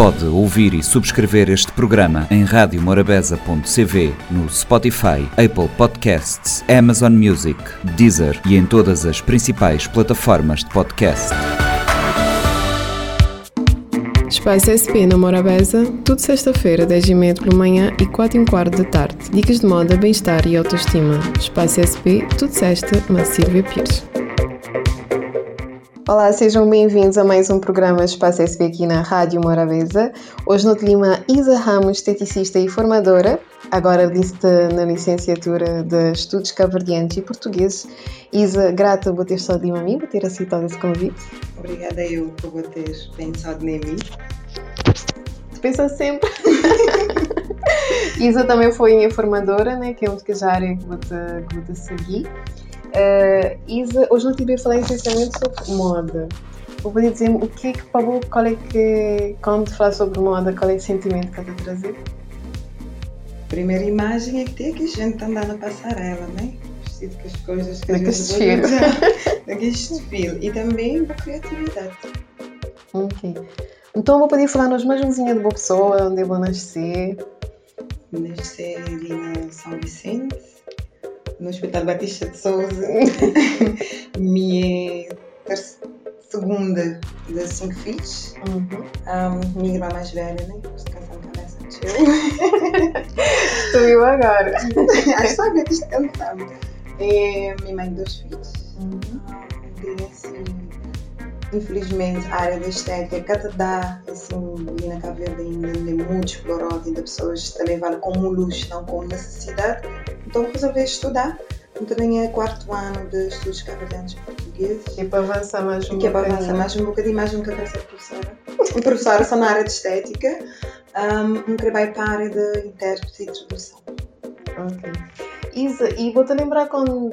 Pode ouvir e subscrever este programa em radiomorabeza.cv, no Spotify, Apple Podcasts, Amazon Music, Deezer e em todas as principais plataformas de podcast. Espaço SP na Morabeza, tudo sexta-feira, 10h30 pela manhã e 4 h quarto da tarde. Dicas de moda, bem-estar e autoestima. Espaço SP, tudo sexta, na Silvia Pires. Olá, sejam bem-vindos a mais um programa Espaço SP aqui na Rádio Morabeza. Hoje no clima Isa Ramos, esteticista e formadora, agora na licenciatura de Estudos Caverdianos e Portugueses. Isa, grata por ter estado a mim, por ter aceitado esse convite. Obrigada eu por ter pensado em mim. Pensa sempre. Isa também foi minha formadora, né, que é onde que já área que vou te, que vou te seguir. Uh, Isa, hoje não tive a falar essencialmente sobre moda. Vou poder dizer o que é que Pablo, qual é que, quando falar sobre moda, qual é o sentimento que está a trazer? Primeira imagem é que tem aqui gente andando na passarela, né? Vestido com as coisas que a gente desfile. Naquele desfile. E também a criatividade. Ok. Então vou poder falar nos mais umzinha de boa pessoa, onde eu vou nascer. Nascer ali na São Vicente no Hospital Batista de Souza. minha segunda de cinco filhos. Uhum. Um, minha irmã mais velha, né? Estou eu agora. Acho só que descansando. É minha mãe de dois filhos. Uhum. Um, assim, infelizmente, a área da estética cada dá, assim, ali na Cabo Verde ainda é muito explorada, ainda pessoas a levar como luxo, não como necessidade. Então resolvi estudar. Também é quarto ano de estudos cavalheiros portugueses. E para avançar mais um bocadinho. Que é para avançar mais um bocadinho, mais um que ser professora. Professora só na área de estética, um, um vai para a área de intérprete e tradução. Ok. Isa, e vou-te lembrar quando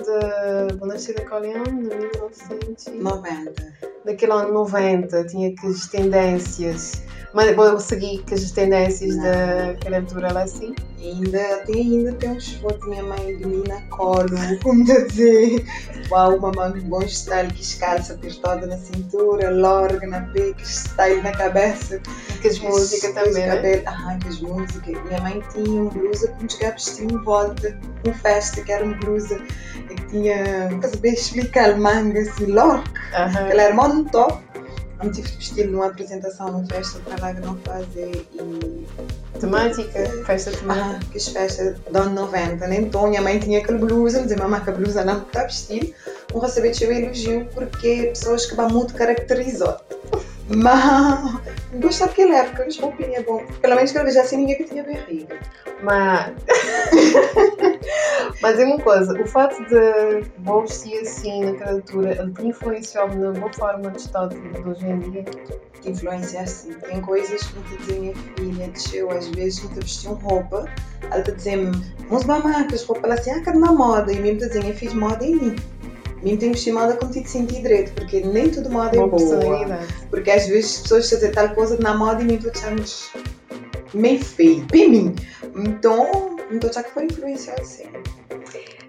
nascer da Coleão, de 1990. Daquele ano 90, tinha que as tendências mas vou seguir com as tendências não. daquela altura lá assim. Ainda, tem, ainda tem uns fotos minha mãe de mim na colo, como dizer. Uau, uma mãe bom style que escalça toda na cintura, lorga na peca, style na cabeça. E com as músicas também, né? Ah, com as músicas. Minha mãe tinha uma blusa com gaps de em volta, com festa, que era uma blusa que tinha, não sei explicar, manga assim, lorca. Uh -huh. Ela era muito top não tive que vestir numa apresentação, numa festa para lá não fazer e. Temática? Festa temática? Ah, que festa de ano 90, né? Então minha mãe tinha aquela blusa, dizia, mamãe, que a blusa não está a vestir. Um receber elogio porque pessoas que vão muito caracterizar. Mas gostava daquela época, as roupinhas bom. Pelo menos que eu veja assim ninguém que tinha barriga. Mas. Mas é uma coisa, o facto de vou vestir assim naquela altura, ele te influenciou na boa forma de estar de hoje em dia? Te influencia assim. Tem coisas que me dizem, minha filha, desceu às vezes, me vestiu roupa, ela te dizem, vamos marcas, roupa, ela assim, ah, que na moda, e mesmo te dizem, eu fiz moda em mim. Vestir moda como te sentir direito, porque nem tudo moda é boa. Porque às vezes as pessoas dizem tal coisa na moda e nem tu achamos meio feio, para mim. Então, então já que foi influenciado sim.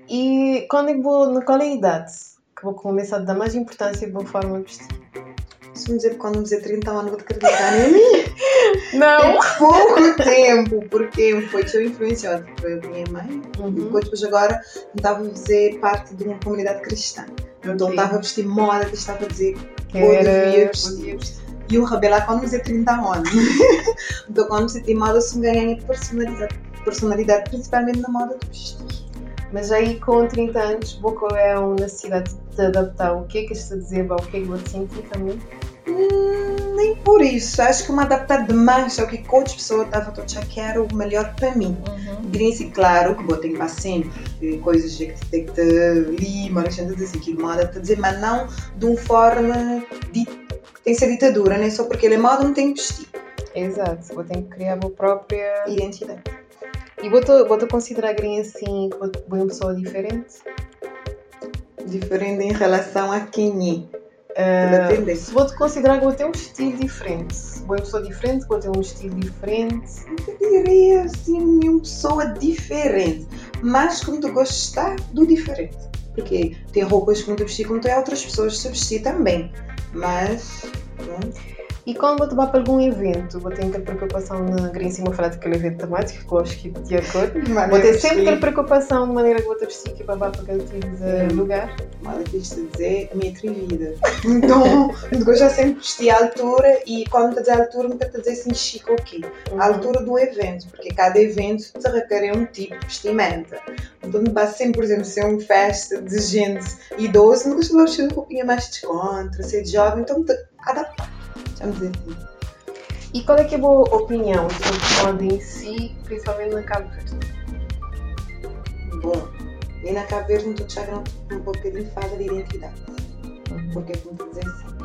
E quando eu vou, na qual é a idade que vou começar a dar mais importância e boa forma de vestir? Se me dizer quando me dizer 30 anos vou te acreditar em mim. Não! É pouco tempo, porque foi eu influenciado foi a minha mãe. Uhum. E depois agora estava a fazer parte de uma comunidade cristã. Então estava a vestir moda estava a dizer que eu devia vestir. E o rebelar quando me dizer 30 anos. então quando me tem moda, se me ganhei personalidade, personalidade, principalmente na moda do vestir. Mas aí com 30 anos, qual é a necessidade de te adaptar? O que é que estás a dizer? O que é que vou te sentir também? Hum, nem por isso. Acho que me adaptar demais ao que outra pessoa estava a achar que era o melhor para mim. Uhum. Grinse, claro, que vou ter que sempre coisas que tem que te lima, deixando de dizer que moda, te dizer, mas não de uma forma de tem que ser ditadura, nem só porque ele é moda, não tem que vestir. Exato, vou ter que criar a minha própria identidade. E vou-te vou considerar assim que vou uma pessoa diferente? Diferente em relação a quem é? Uh, se vou-te considerar que vou ter um estilo diferente. Vou uma pessoa diferente, vou ter um estilo diferente. Eu diria assim, uma pessoa diferente. Mas como tu gostar do diferente. Porque tem roupas que tu vestir como tu é, outras pessoas se vestir também. Mas. Não. E quando você vai para algum evento, tem aquela preocupação na grande cima falar daquele evento temático, que eu acho que de acordo. Você tem sempre aquela preocupação de maneira que você precisa para para aquele tipo de lugar. Mas deixa dizer, a minha atrevida. Então, já sempre vesti a altura e quando te dizer a altura, nunca te dizer assim, chico ok. A altura do evento, porque cada evento te requer um tipo de vestimenta. Então, não basta sempre, por exemplo, ser uma festa de gente idosa, nunca se vai vestir roupinha mais descontra, ser jovem, então te adaptar. Vamos dizer assim. E qual é que é a boa opinião sobre o moda em si, principalmente na Cabo Verde? Bom, e na Cabo Verde, não estou um bocadinho de falta de identidade. Porque, como dizer assim,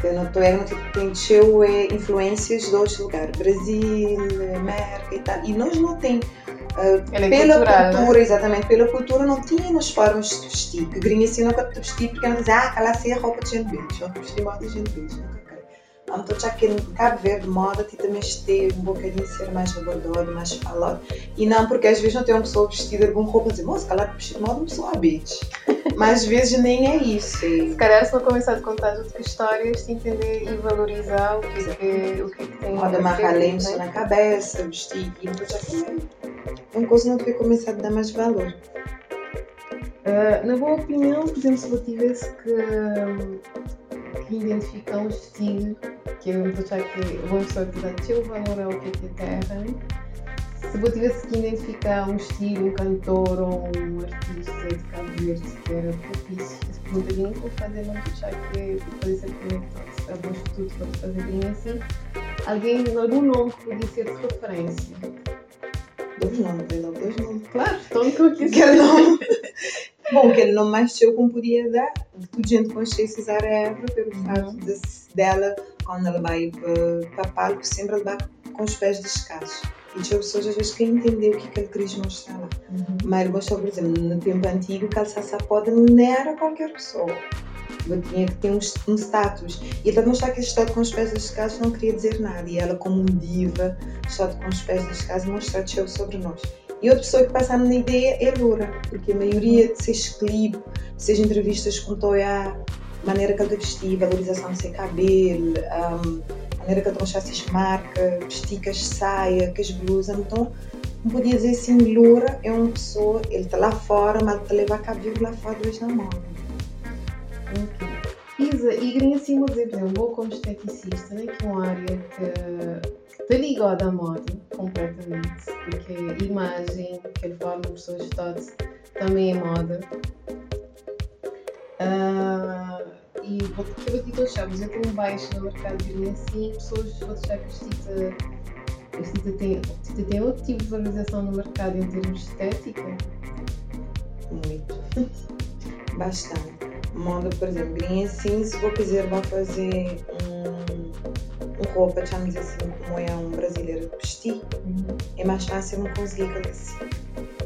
que não estou é, tem cheio é, influências de outros lugares, Brasil, América e tal, e nós não tem Uh, pela cultural, cultura, né? exatamente, pela cultura não tínhamos formas de vestir. Que grinha assim nunca te vestir porque não dizia, ah, assim é roupa de gente bicho, ou vestir moda de gente bicho. Já que em Cabo Verde, moda, também esteve um bocadinho ser mais rebordado, mais falado. E não porque às vezes não tem uma pessoa vestida com roupa e dizer, moça, calhar vestido de moda, uma pessoa bitch. Mas às vezes nem é isso. Se calhar se não começar a contar outras histórias, te entender e valorizar o que, que, o que, que tem. Moda marcar lenço na cabeça, vestir aquilo, já também. É uma coisa que não devia começar a dar mais valor. Uh, na boa opinião, por exemplo, se eu tivesse que que identifica um estilo que eu achar que uma pessoa que dá seu valor ao que é terra. Se eu tivesse que identificar um estilo, um cantor ou um artista de Cabo Verde que era propício, essa pergunta que nunca vou fazer, não achar que pode ser conectado a bons estudos para fazer bem assim. Alguém, algum nome que podia ser de referência. Dois nomes, dois nomes. Claro, estou no que eu quiser. Que nome. Bom, que ele não podia dar. Tudo gente conhecia Cesar Évora pelo fato de, dela, quando ela vai para palco, sempre ela vai com os pés descalços. E tinha pessoas às vezes que entender o que, que ele queria mostrar lá. Uhum. Mas ele gostou, por exemplo, no tempo antigo, calçar sapato não era qualquer pessoa. Eu tinha que ter um, um status. E ele mostrar que estar com os pés descalços não queria dizer nada. E ela, como diva, só com os pés descalços, mostrar sobre nós. E outra pessoa que passa na ideia é Loura, porque a maioria de seus clipes, seja entrevistas com Toya, maneira que ele vestia, valorização do seu cabelo, um, maneira que ele trouxe as marcas, vestir com as saias, com as blusas, então não podia dizer assim, Loura é uma pessoa, ele está lá fora, mas está a levar cabelo lá fora hoje na moda. Ok. Isa, e queria assim dizer, por exemplo, como esteticista, né, que é uma área que Estou ligada à moda completamente, porque a imagem, aquela forma que as pessoas todas também é moda. Uh, e vou que eu digo chaves, eu tenho baixo no mercado de assim, pessoas vão achar que a Stita tem, tem outro tipo de valorização no mercado em termos de estética? Muito. Bastante. Moda, por exemplo, em assim, se vou quiser, vou fazer um roupa, digamos assim, como é um brasileiro vestir, uhum. é mais fácil não conseguir aquilo assim.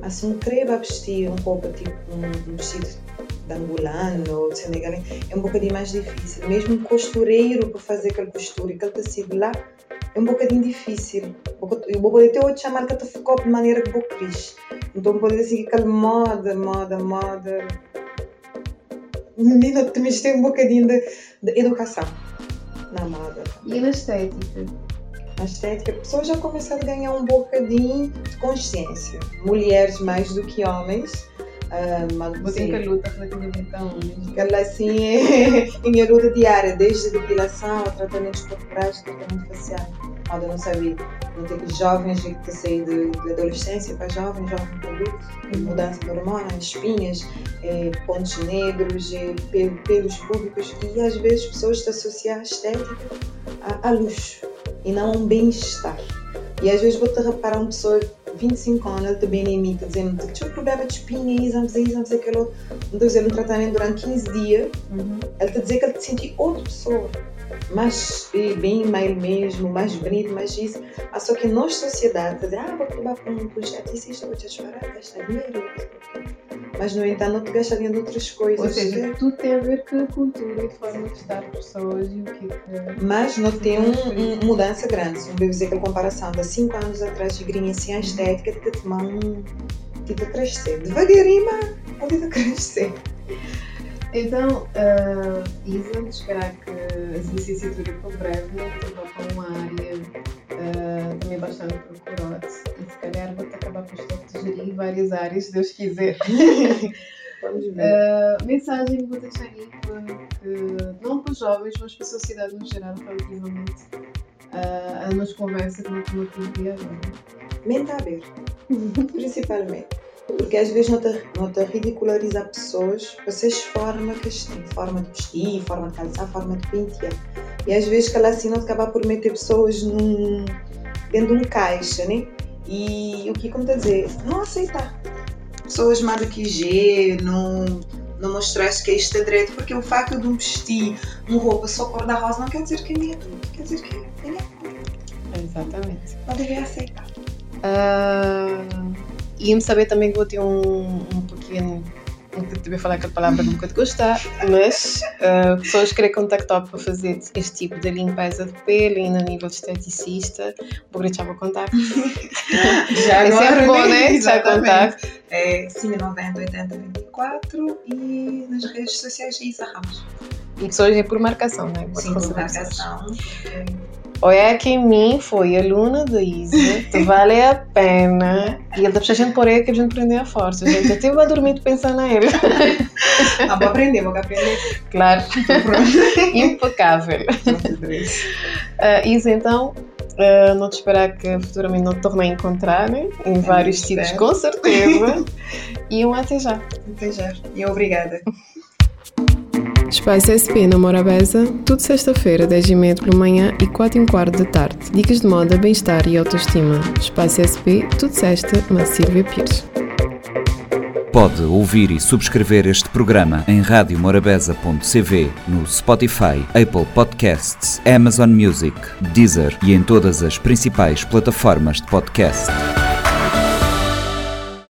Assim, um creba vestir uma roupa tipo um, um vestido de angolano ou de senegalês é um bocadinho mais difícil. Mesmo um costureiro para fazer aquela costura aquele tecido lá é um bocadinho difícil. Eu vou poder ter outro chamar que ficou de maneira que vou quis. Então, poder seguir aquela moda, moda, moda. Menina, também tem um bocadinho de, de educação na moda. E na estética? Na estética, a pessoa já começou a ganhar um bocadinho de consciência. Mulheres mais do que homens. Uh, mas, Você que luta relativamente a homens. Ela assim é minha luta diária, desde depilação a tratamentos corporais, tratamento facial. Moda não sabia. Não tem jovens que saem de, de, adolescência para jovens, jovens para mudança de hormonas, espinhas, eh, pontos negros, eh, pelos públicos e às vezes pessoas associam a estética a, a luxo e não a um bem-estar. E às vezes vou-te reparar uma pessoa 25 anos, ele também em mim, dizendo que tinha um problema de espinha, exames, aquele outro. Então, fazer um tratamento durante 15 dias, uhum. ele está a dizer que ele te sente outra pessoa mais bem mais mesmo, mais bonito, mais isso. Ah, só que nós, sociedade, dizer, ah, vou acabar com um projeto, isso, vou te chorar, gastar dinheiro. Mas, no entanto, não te gasta dinheiro de outras coisas. Ou seja, tudo tem a ver com a cultura e forma de estar pessoas e o que é Mas não tem uma um, mudança grande. Não devo dizer que a comparação de 5 anos atrás de grinha assim, a estética, de tomar um. Tipo, a crescer. Devagarinho, mas pode crescer. Então, uh, Isa, esperar que essa licenciatura por breve, para uma área uh, também bastante por estar a gerir várias áreas, se Deus quiser. Vamos ver. Uh, mensagem que vou deixar aí que, não para os jovens, mas para a sociedade no geral, relativamente uh, a nos conversa como como eu agora. Mente aberta, principalmente. Porque às vezes não te, ridicularizar pessoas para seres forma que têm, forma de vestir, forma de calçar, forma de pentear. E às vezes que ela assim não acaba por meter pessoas num, dentro de um caixa, né? E o que como dizer, não aceitar. Pessoas mais do que G, não, não mostraste que é isto é direito, porque o facto de um vestir uma roupa só cor da rosa não quer dizer que é minha, quer dizer que é minha. Exatamente. Não deve aceitar. Uh, e me saber também que vou ter um, um pequeno não falar aquela palavra nunca te gostar, mas uh, pessoas querem contactar para fazer este tipo de limpeza de pele e no nível de esteticista, vou deixar o contacto. Já é agora, bom, né? Já contacto. É 590 80 24 e nas redes sociais é Isa Ramos. E pessoas é por marcação, né? Sim, por marcação. Olha que mim foi aluna da Isa, tu vale a pena. E ele dá pra gente por aí que a gente aprender a força, gente. Eu tive a dormir pensando nele. Ah, vou aprender, vou aprender. Claro. Impecável. Uh, Isa, então, uh, não te esperar que futuramente não te torne a encontrar, né? Em vários sítios, com certeza. e um até já. Até já. E obrigada. Espaço SP na Morabeza, tudo sexta-feira, 10h30 pela manhã e 4 h quarto da tarde. Dicas de moda, bem-estar e autoestima. Espaço SP, tudo sexta, na Silvia Pires. Pode ouvir e subscrever este programa em radiomorabeza.cv, no Spotify, Apple Podcasts, Amazon Music, Deezer e em todas as principais plataformas de podcast.